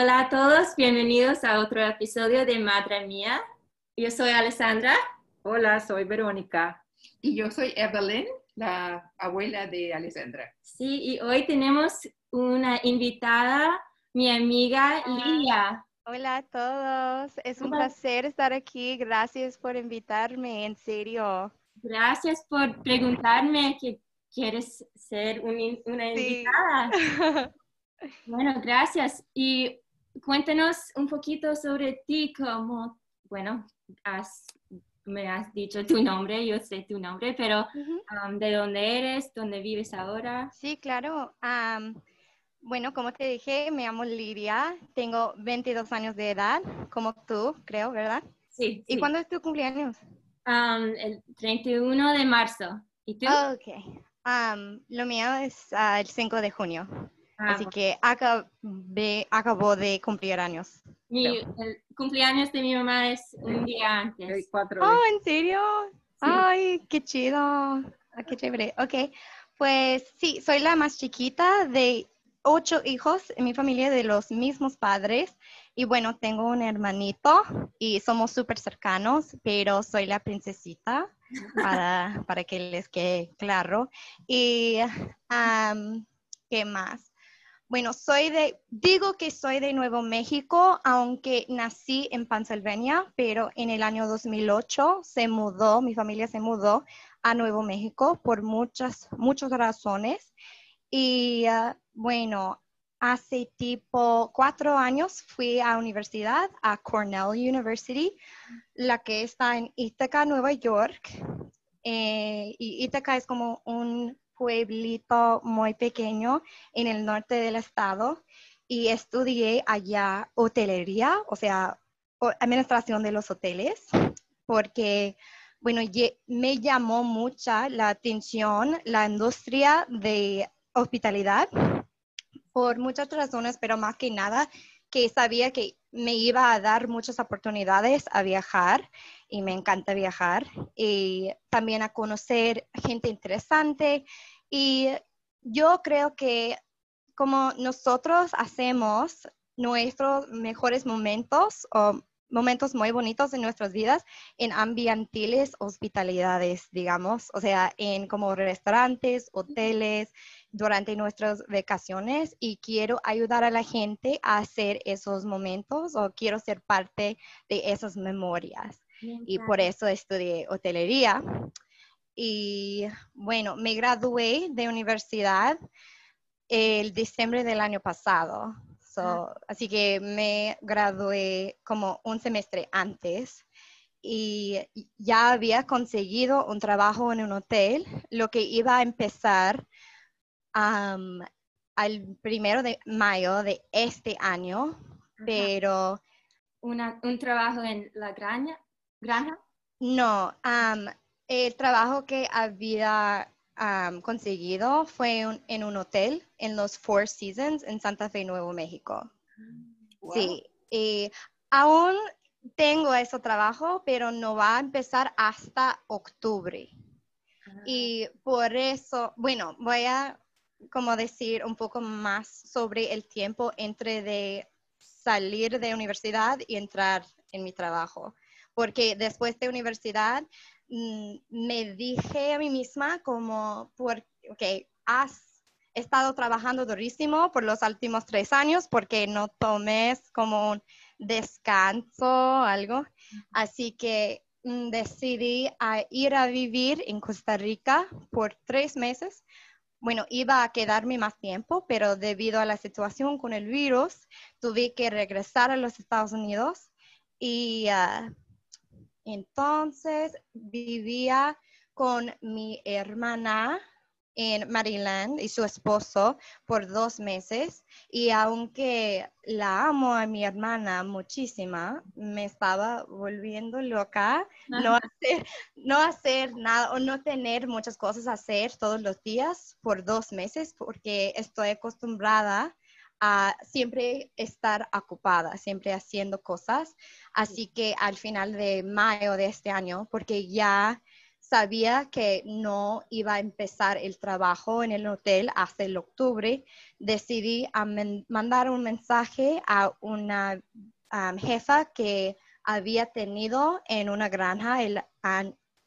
Hola a todos, bienvenidos a otro episodio de Madre Mía. Yo soy Alessandra. Hola, soy Verónica. Y yo soy Evelyn, la abuela de Alessandra. Sí, y hoy tenemos una invitada, mi amiga Lidia. Hola a todos, es un placer estar aquí. Gracias por invitarme, en serio. Gracias por preguntarme que quieres ser una invitada. bueno, gracias. Y cuéntanos un poquito sobre ti, como, bueno, me has dicho tu nombre, yo sé tu nombre, pero um, ¿de dónde eres? ¿Dónde vives ahora? Sí, claro. Bueno, como te dije, me llamo Lidia, tengo 22 años de edad, como tú, creo, ¿verdad? Sí. ¿Y cuándo es tu cumpleaños? el 31 de marzo. ¿Y tú? ok. lo mío es ah, el 5 de junio. Ah, Así que acabé, acabó de cumplir años. Mi, el cumpleaños de mi mamá es un día antes. oh, ¿en serio? Ay, qué chido. Ah, qué chévere. Ok, pues sí, soy la más chiquita de ocho hijos en mi familia de los mismos padres. Y bueno, tengo un hermanito y somos súper cercanos, pero soy la princesita para, para que les quede claro. Y, ¿qué más? Bueno, soy de, digo que soy de Nuevo México, aunque nací en Pennsylvania, pero en el año 2008 se mudó, mi familia se mudó a Nuevo México por muchas, muchas razones. Y ah, bueno, hace tipo cuatro años fui a universidad, a Cornell University, la que está en Ithaca, Nueva York. Eh, y Ithaca es como un pueblito muy pequeño en el norte del estado y estudié allá hotelería, o sea, administración de los hoteles, porque, bueno, me llamó mucha la atención la industria de hospitalidad por muchas razones, pero más que nada que sabía que me iba a dar muchas oportunidades a viajar y me encanta viajar y también a conocer gente interesante. Y yo creo que como nosotros hacemos nuestros mejores momentos momentos muy bonitos en nuestras vidas en ambientiles hospitalidades, digamos, o sea, en como restaurantes, hoteles, durante nuestras vacaciones y quiero ayudar a la gente a hacer esos momentos o quiero ser parte de esas memorias. y por eso estudié hotelería. Y bueno, me gradué de universidad el diciembre del año pasado. Ah. Así que me gradué como un semestre antes y ya había conseguido un trabajo en un hotel, lo que iba a empezar al primero de mayo de este año, pero... ¿Un trabajo en la granja? granja? No, el trabajo que había conseguido fue en un hotel en los Four Seasons en Santa Fe, Nuevo México. Sí, y aún tengo ese trabajo, pero no va a empezar hasta octubre. Ah. Y por eso, bueno, voy a como decir un poco más sobre el tiempo entre de salir de universidad y entrar en mi trabajo. Porque después de universidad me dije a mí misma como, por, ok, he estado trabajando durísimo por los últimos tres años porque no tomé como un descanso o algo. Así que mm, decidí a ir a vivir en Costa Rica por tres meses. Bueno, iba a quedarme más tiempo, pero debido a la situación con el virus, tuve que regresar a los Estados Unidos y ah, entonces vivía con mi hermana en Maryland y su esposo por dos meses y aunque la amo a mi hermana muchísima, me estaba volviendo loca no hacer, no hacer nada o no tener muchas cosas a hacer todos los días por dos meses porque estoy acostumbrada a siempre estar ocupada, siempre haciendo cosas. Así que al final de mayo de este año, porque ya sabía que no iba a empezar el trabajo en el hotel hasta el octubre, decidí mandar un mensaje a una jefa que había tenido en una granja el,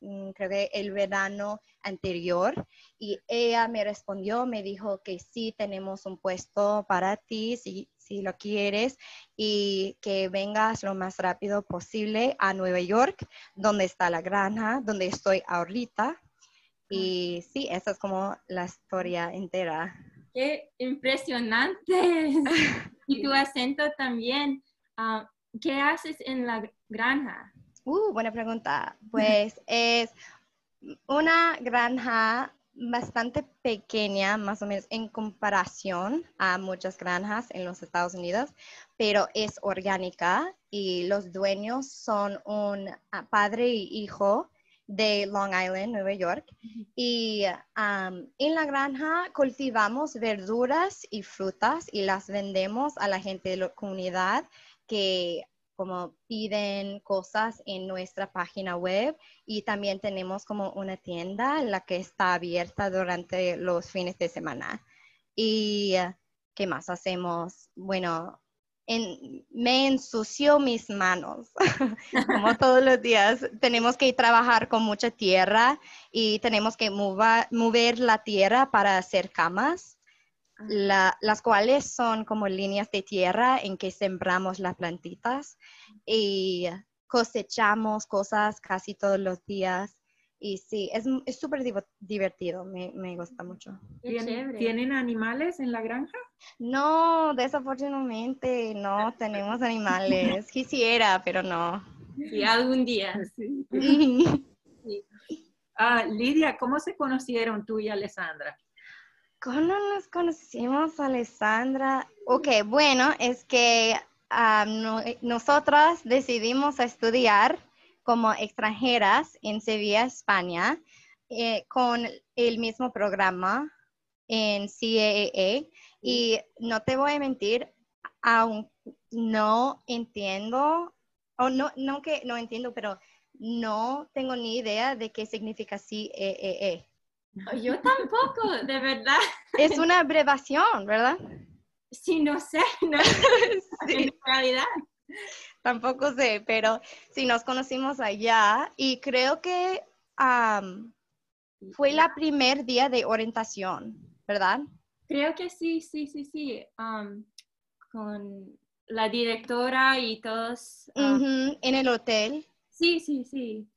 mm, el verano anterior y ella me respondió, me dijo que sí tenemos un puesto para ti, si, si lo quieres y que vengas lo más rápido posible a Nueva York, donde está la granja, donde estoy ahorita. Y sí, esa es como la historia entera. Qué impresionante. y tu acento también. Ah, ¿Qué haces en la granja? Uh, buena pregunta. Pues es una granja bastante pequeña, más o menos en comparación a muchas granjas en los Estados Unidos, pero es orgánica y los dueños son un ah, padre y hijo de Long Island, Nueva York. Y en la granja cultivamos verduras y frutas y las vendemos a la gente de la comunidad que como piden cosas en nuestra página web y también tenemos como una tienda en la que está abierta durante los fines de semana. ¿Y qué más hacemos? Bueno, me ensució mis manos, como todos los días. Tenemos que trabajar con mucha tierra y tenemos que mover la tierra para hacer camas las cuales son como líneas de tierra en que sembramos las plantitas y cosechamos cosas casi todos los días. Y sí, es súper divertido, me, me, gusta mucho. ¿Tienen, animales en la granja? No, desafortunadamente no tenemos animales. Quisiera, pero no. Y algún día. Ah, Lidia, ¿cómo se conocieron tú y Alessandra? ¿Cómo nos conocimos, Alessandra? Ok, bueno, es que ah, nosotras decidimos estudiar como extranjeras en Sevilla, España, eh, con el mismo programa en CAA. Y no te voy a mentir, aún no entiendo, o no, no que no entiendo, pero no tengo ni idea de qué significa CAA. Yo tampoco, de verdad. Es una abreviación, ¿verdad? Sí, no sé, no en realidad. Tampoco sé, pero sí nos conocimos allá y creo que fue la primer día de orientación, ¿verdad? Creo que sí, sí, sí, sí. con la directora y todos. en el hotel. Sí, sí, sí.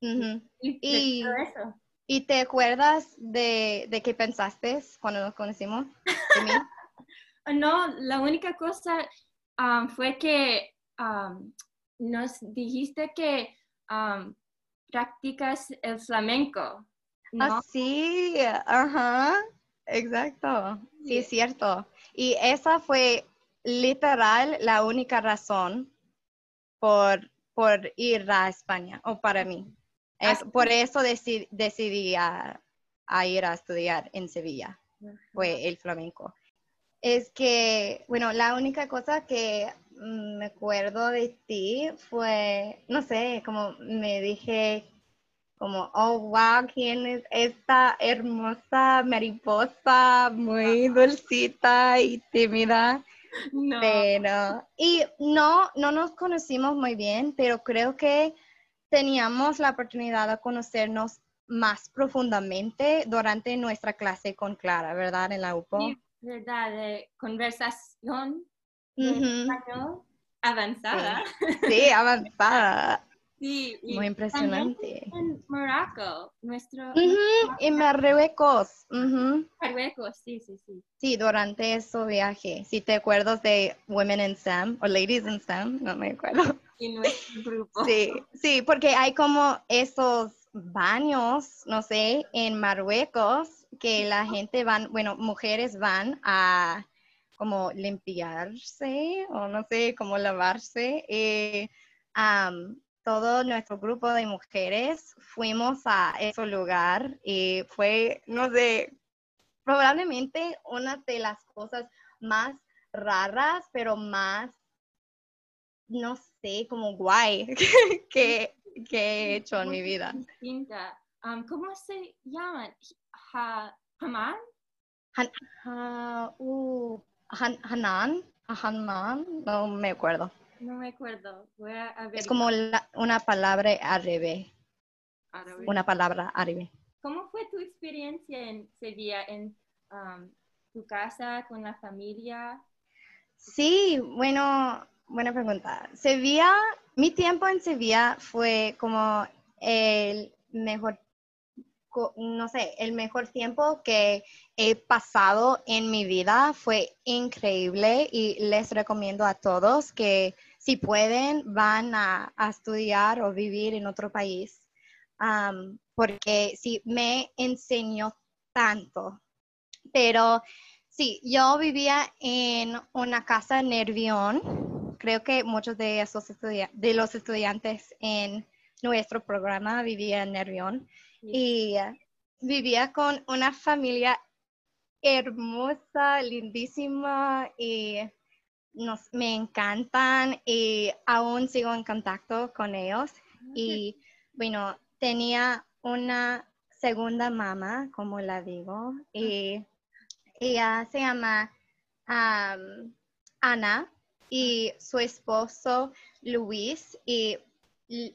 y, eso. ¿Y te acuerdas de, de qué pensaste cuando nos conocimos? no, la única cosa um, fue que um, nos dijiste que um, practicas el flamenco. ¿no? Ah, sí, ajá, exacto. Sí, es cierto. Y esa fue literal la única razón por, por ir a España, o para mí. Es, por eso decidí, a, ir a estudiar en Sevilla, fue el flamenco. Es que, bueno, la única cosa que mm, me acuerdo de ti fue, no sé, como me dije, como, oh, wow, ¿quién es esta hermosa mariposa, muy dulcita y tímida? No. Pero, y no, no nos conocimos muy bien, pero creo que teníamos la oportunidad de conocernos más profundamente durante nuestra clase con Clara, ¿verdad? En la UPO. ¿verdad? De conversación de Ujú. español avanzada. Sí, avanzada. Sí, y Muy impresionante. en Morocco, nuestro Y Marruecos. Marruecos, sí, sí, sí. Sí, durante ese viaje. Si te acuerdas de Women in STEM o Ladies in STEM, no me acuerdo. Nuestro grupo. Sí, sí, porque hay como esos baños, no sé, en Marruecos que la gente van, bueno, mujeres van a como limpiarse o no sé, como lavarse. eh, todo nuestro grupo de mujeres fuimos a ese lugar y fue, no sé, probablemente una de las cosas más raras, pero más, no sé, como guay que, que he hecho en mi vida. Distinta. Um, ¿Cómo se llaman? Ha, ¿Hamán? Han, ha- uh, Han- Hanan, Hanan, no me acuerdo. No me acuerdo. Voy a. Es como la- una palabra árabe, una palabra árabe. ¿Cómo fue tu experiencia en Sevilla, en um, tu casa, con la familia? Sí, bueno, buena pregunta. Sevilla, mi tiempo en Sevilla fue como el mejor, no sé, el mejor tiempo que he pasado en mi vida. Fue increíble y les recomiendo a todos que si pueden van a, estudiar o vivir en otro país, Am, porque sí, me enseñó tanto. Pero Sí, yo vivía en una casa en. Creo que muchos de, esos de los estudiantes en nuestro programa vivían en Nervión. Y eh, vivía con una familia hermosa, lindísima y nos, me encantan y aún sigo en contacto con ellos. Y bueno, tenía una segunda mamá, como la digo, y ella se llama am, Ana y su esposo Luis. Y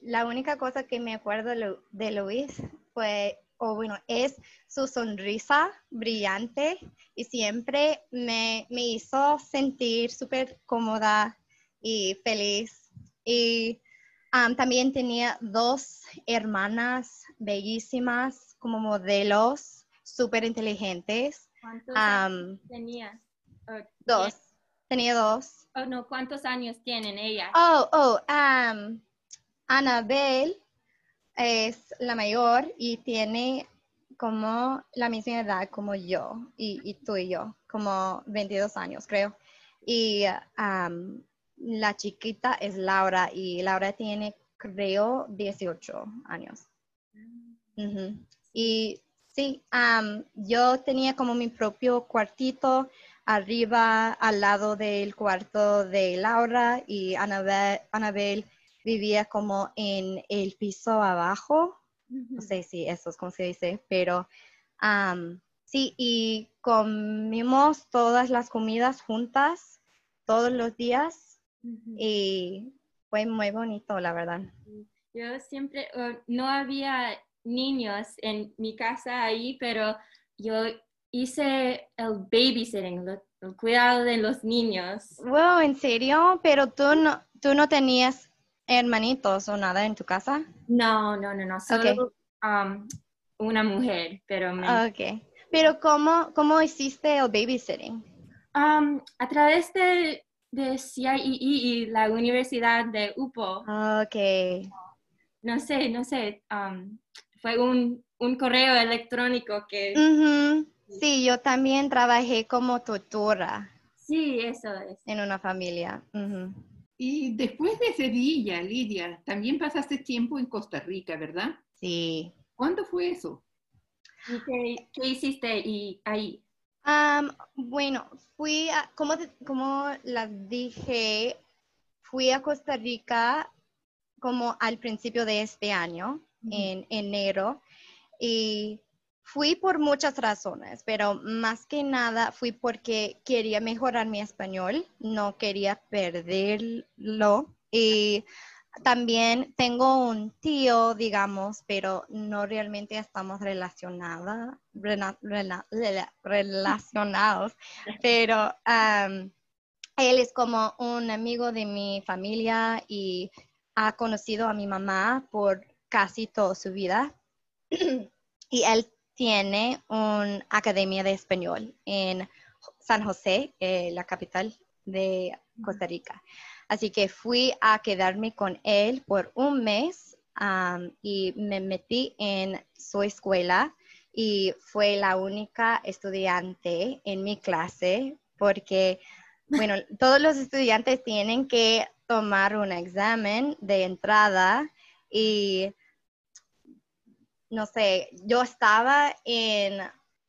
la única cosa que me acuerdo de Lu- de Luis fue, o bueno, es su sonrisa brillante y siempre me, me hizo sentir súper cómoda y feliz. Y am, también tenía dos hermanas bellísimas como modelos súper inteligentes. ¿Cuántos tenías? O dos. Tenía dos. oh, no, ¿cuántos años tienen ellas? Oh, oh, um, Annabelle es la mayor y tiene como la misma edad como yo y, y tú y yo, como 22 años creo. Y um, la chiquita es Laura y Laura tiene creo 18 años. Y sí, am, yo tenía como mi propio cuartito arriba al lado del cuarto de Laura y Anabel, Anabel vivía como en el piso abajo. No sé si eso es como se dice, pero am, sí, y comimos todas las comidas juntas todos los días y fue muy bonito, la verdad. Yo siempre, oh, no había niños en mi casa ahí, pero yo hice el babysitting, lo- el cuidado de los niños. Wow, ¿en serio? Pero tú no, tú no tenías hermanitos o nada en tu casa? No, no, no, no, solo um, una mujer, pero me- Ok. Pero ¿cómo, cómo hiciste el babysitting? Um, a través de, de CIEE y la Universidad de UPO, Ok. no sé, no sé, um, fue un, un correo electrónico que... Sí, yo también trabajé como tutora Sí, eso es. en una familia. Y después de Sevilla, Lidia, también pasaste tiempo en Costa Rica, ¿verdad? Sí. ¿Cuándo fue eso? ¿Y qué, qué hiciste y ahí? Am, bueno, fui a, como, te- como las dije, fui a Costa Rica como al principio de este año, en enero, y fui por muchas razones, pero más que nada fui porque quería mejorar mi español, no quería perderlo y también tengo un tío, digamos, pero no realmente estamos relacionada, rela- rela- rela- relacionados, pero am, él es como un amigo de mi familia y ha conocido a mi mamá por casi toda su vida. y él tiene una academia de español en San José, eh, la capital de Costa Rica. Así que fui a quedarme con él por un mes am, y me metí en su escuela y fue la única estudiante en mi clase porque, bueno, todos los estudiantes tienen que tomar un examen de entrada y, no sé, yo estaba en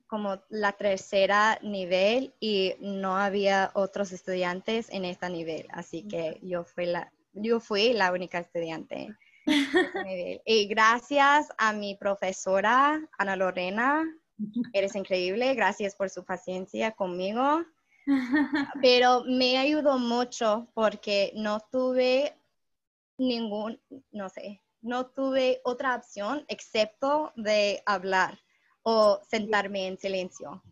como la tercera nivel y no había otros estudiantes en este nivel, así que yo fui la, yo fui la única estudiante. nivel. Y gracias a mi profesora, Ana Lorena, eres increíble, gracias por su paciencia conmigo, pero me ayudó mucho porque no tuve ningún, no sé, no tuve otra opción excepto de hablar o sentarme en silencio.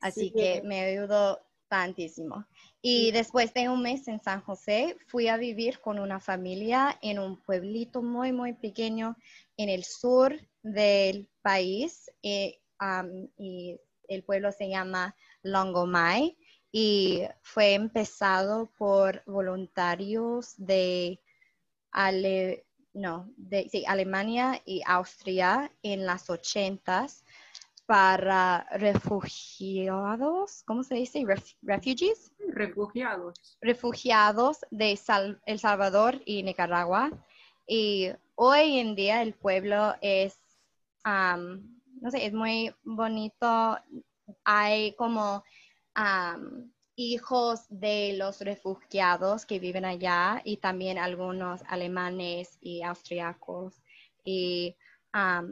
Así Sí. que me ayudó tantísimo. Y después de un mes en San José, fui a vivir con una familia en un pueblito muy, muy pequeño en el sur del país. eh, y el pueblo se llama Longomai y fue empezado por voluntarios de Ale- no, de, sí, Alemania y Austria en las ochentas para refugiados, ¿cómo se dice? Ref- refugees, Refugiados. refugiados de Sal- El Salvador y Nicaragua. Y hoy en día el pueblo es, am, no sé, es muy bonito. Hay como am, hijos de los refugiados que viven allá y también algunos alemanes y austriacos. Y,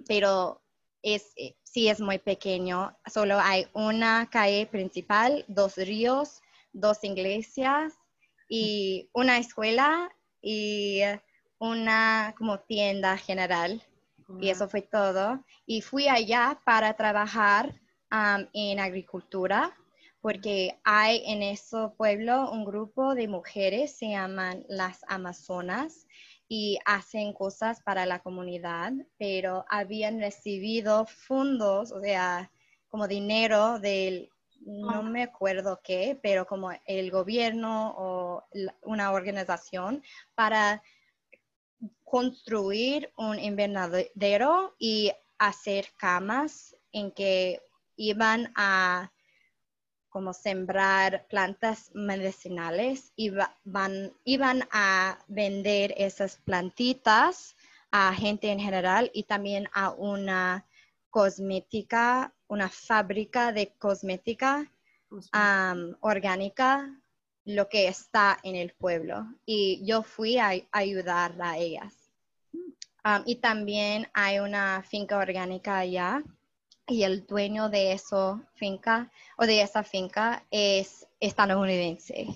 pero es, eh, sí es muy pequeño. Solo hay una calle principal, dos ríos, dos iglesias y una escuela y una como tienda general. Y eso fue todo. Y fui allá para trabajar en agricultura, porque hay en ese pueblo un grupo de mujeres, se llaman las Amazonas, y hacen cosas para la comunidad, pero habían recibido fondos, o sea, como dinero del, no me acuerdo qué, pero como el gobierno o una organización para construir un invernadero y hacer camas en que iban a como sembrar plantas medicinales y va- van, iban a vender esas plantitas a gente en general y también a una cosmética, una fábrica de cosmética orgánica, lo que está en el pueblo. Y yo fui a, a ayudar a ellas. Am, y también hay una finca orgánica allá y el dueño de esa finca o de esa finca es estadounidense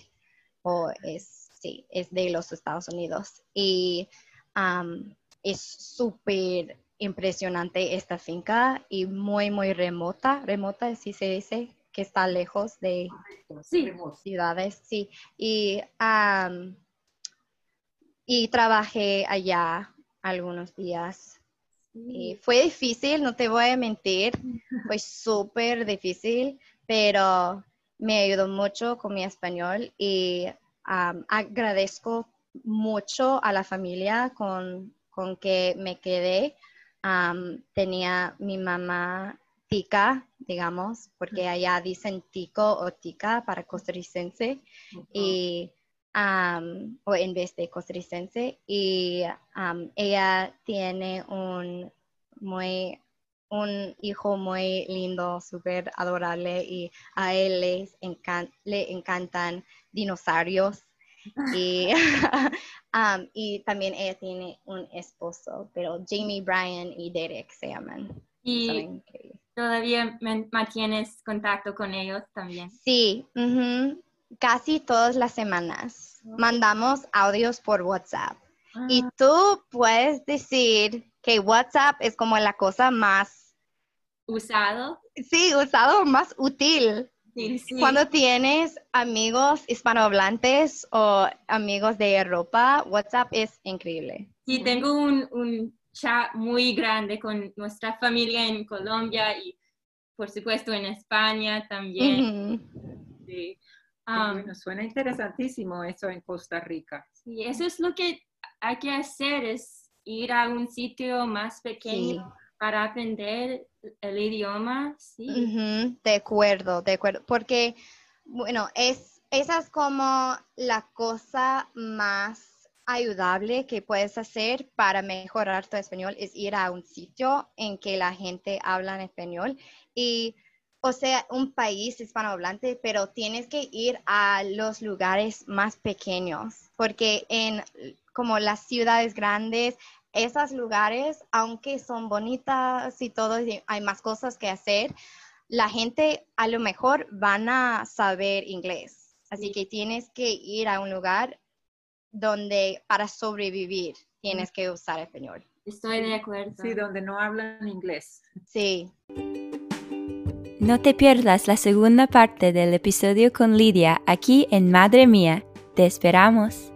o es, sí, es de los Estados Unidos. Y am, es súper impresionante esta finca y muy, muy remota. Remota, sí se dice, que está lejos de Sí. ciudades, sí. Y, am, y trabajé allá algunos días. Y fue difícil, no te voy a mentir, fue súper difícil, pero me ayudó mucho con mi español y agradezco mucho a la familia con, con que me quedé. Tenía mi mamá tica, digamos, porque allá dicen tico o tica para costarricense y am, o en vez de costarricense y am, ella tiene un muy un hijo muy lindo, súper adorable y a él les encan- le encantan dinosaurios y, am, y también ella tiene un esposo, pero Jamie, Brian y Derek se llaman. Y todavía man- mantienes contacto con ellos también. Sí, ujú, casi todas las semanas. Mandamos audios por WhatsApp Y Ah, tú puedes decir que WhatsApp es como la cosa más, Usado. sí, usado, más útil. Sí, sí. Cuando tienes amigos hispanohablantes o amigos de Europa, WhatsApp es increíble. Sí, tengo un, un chat muy grande con nuestra familia en Colombia y por supuesto en España también. Ujú. Sí. Um, bueno, suena interesantísimo eso en Costa Rica. sí, eso es lo que hay que hacer, es ir a un sitio más pequeño Sí. para aprender el idioma. Sí. Ujú, De acuerdo, de acuerdo, porque, bueno, es, esa es como la cosa más ayudable que puedes hacer para mejorar tu español, es ir a un sitio en que la gente habla en español y, o sea, un país hispanohablante, pero tienes que ir a los lugares más pequeños, porque en como las ciudades grandes, esos lugares, aunque son bonitas y todo, y hay más cosas que hacer, la gente a lo mejor van a saber inglés. Así que tienes que ir a un lugar donde para sobrevivir tienes que usar español. Estoy de acuerdo. Sí, donde no hablan inglés. Sí. No te pierdas la segunda parte del episodio con Lidia aquí en Madre Mía. Te esperamos.